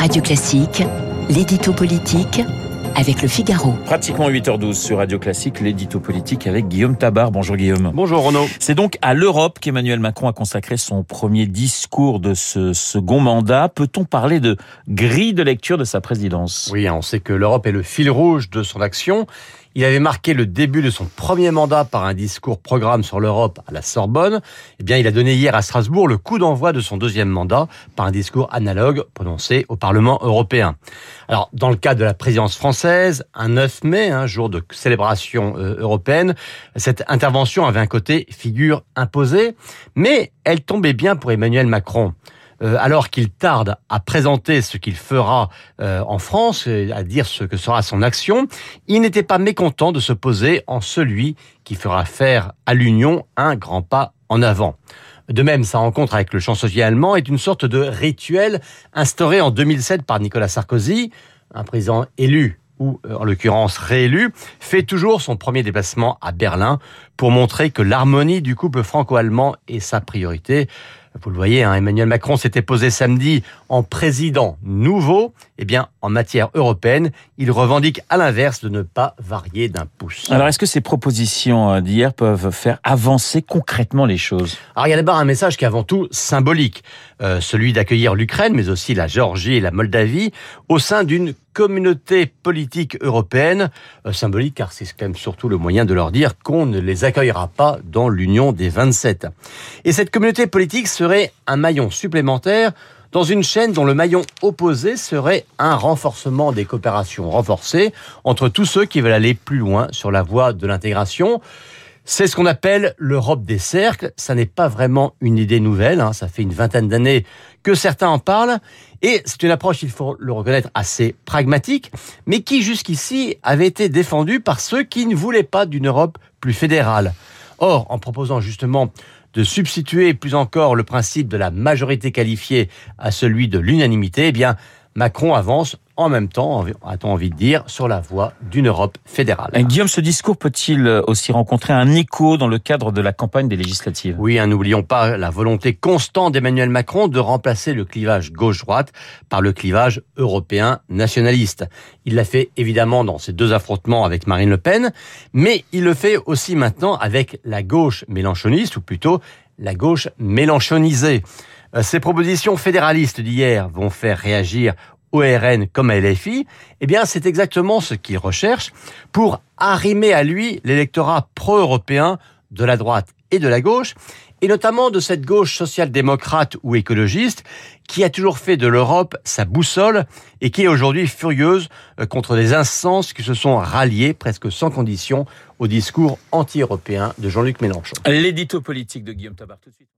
Radio Classique, l'édito politique avec le Figaro. Pratiquement 8h12 sur Radio Classique, l'édito politique avec Guillaume Tabar. Bonjour Guillaume. Bonjour Renaud. C'est donc à l'Europe qu'Emmanuel Macron a consacré son premier discours de ce second mandat. Peut-on parler de grille de lecture de sa présidence? Oui, on sait que l'Europe est le fil rouge de son action. Il avait marqué le début de son premier mandat par un discours programme sur l'Europe à la Sorbonne. Eh bien, il a donné hier à Strasbourg le coup d'envoi de son deuxième mandat par un discours analogue prononcé au Parlement européen. Alors, dans le cadre de la présidence française, un 9 mai, un jour de célébration euh, européenne, cette intervention avait un côté figure imposée, mais elle tombait bien pour Emmanuel Macron. Euh, alors qu'il tarde à présenter ce qu'il fera euh, en France, à dire ce que sera son action, il n'était pas mécontent de se poser en celui qui fera faire à l'Union un grand pas en avant. De même, sa rencontre avec le chancelier allemand est une sorte de rituel instauré en 2007 par Nicolas Sarkozy, un président élu ou euh, en l'occurrence réélu, fait toujours son premier déplacement à Berlin pour montrer que l'harmonie du couple franco-allemand est sa priorité. Vous le voyez, hein, Emmanuel Macron s'était posé samedi en président nouveau. Eh bien, en matière européenne, il revendique à l'inverse de ne pas varier d'un pouce. Alors, est-ce que ces propositions euh, d'hier peuvent faire avancer concrètement les choses? Alors, il y a d'abord un message qui est avant tout symbolique, euh, celui d'accueillir l'Ukraine, mais aussi la Géorgie et la Moldavie, au sein d'une communauté politique européenne, euh, symbolique car c'est quand même surtout le moyen de leur dire qu'on ne les accueillera pas dans l'Union des 27. Et cette communauté politique serait un maillon supplémentaire dans une chaîne dont le maillon opposé serait un renforcement des coopérations renforcées entre tous ceux qui veulent aller plus loin sur la voie de l'intégration. C'est ce qu'on appelle l'Europe des cercles. Ça n'est pas vraiment une idée nouvelle. Hein. Ça fait une vingtaine d'années que certains en parlent. Et c'est une approche, il faut le reconnaître, assez pragmatique, mais qui jusqu'ici avait été défendue par ceux qui ne voulaient pas d'une Europe plus fédérale. Or, en proposant justement de substituer plus encore le principe de la majorité qualifiée à celui de l'unanimité, eh bien, Macron avance en même temps, a-t-on envie de dire, sur la voie d'une Europe fédérale. Guillaume, ce discours peut-il aussi rencontrer un écho dans le cadre de la campagne des législatives? Oui, hein, n'oublions pas la volonté constante d'Emmanuel Macron de remplacer le clivage gauche-droite par le clivage européen nationaliste. Il l'a fait évidemment dans ses deux affrontements avec Marine Le Pen, mais il le fait aussi maintenant avec la gauche mélanchoniste, ou plutôt la gauche mélanchonisée. Euh, ces propositions fédéralistes d'hier vont faire réagir au RN comme LFI, eh bien, c'est exactement ce qu'il recherche pour arrimer à lui l'électorat pro-européen de la droite et de la gauche, et notamment de cette gauche social-démocrate ou écologiste qui a toujours fait de l'Europe sa boussole et qui est aujourd'hui furieuse euh, contre des instances qui se sont ralliées presque sans condition au discours anti-européen de Jean-Luc Mélenchon. L'édito politique de Guillaume Tabar tout de suite.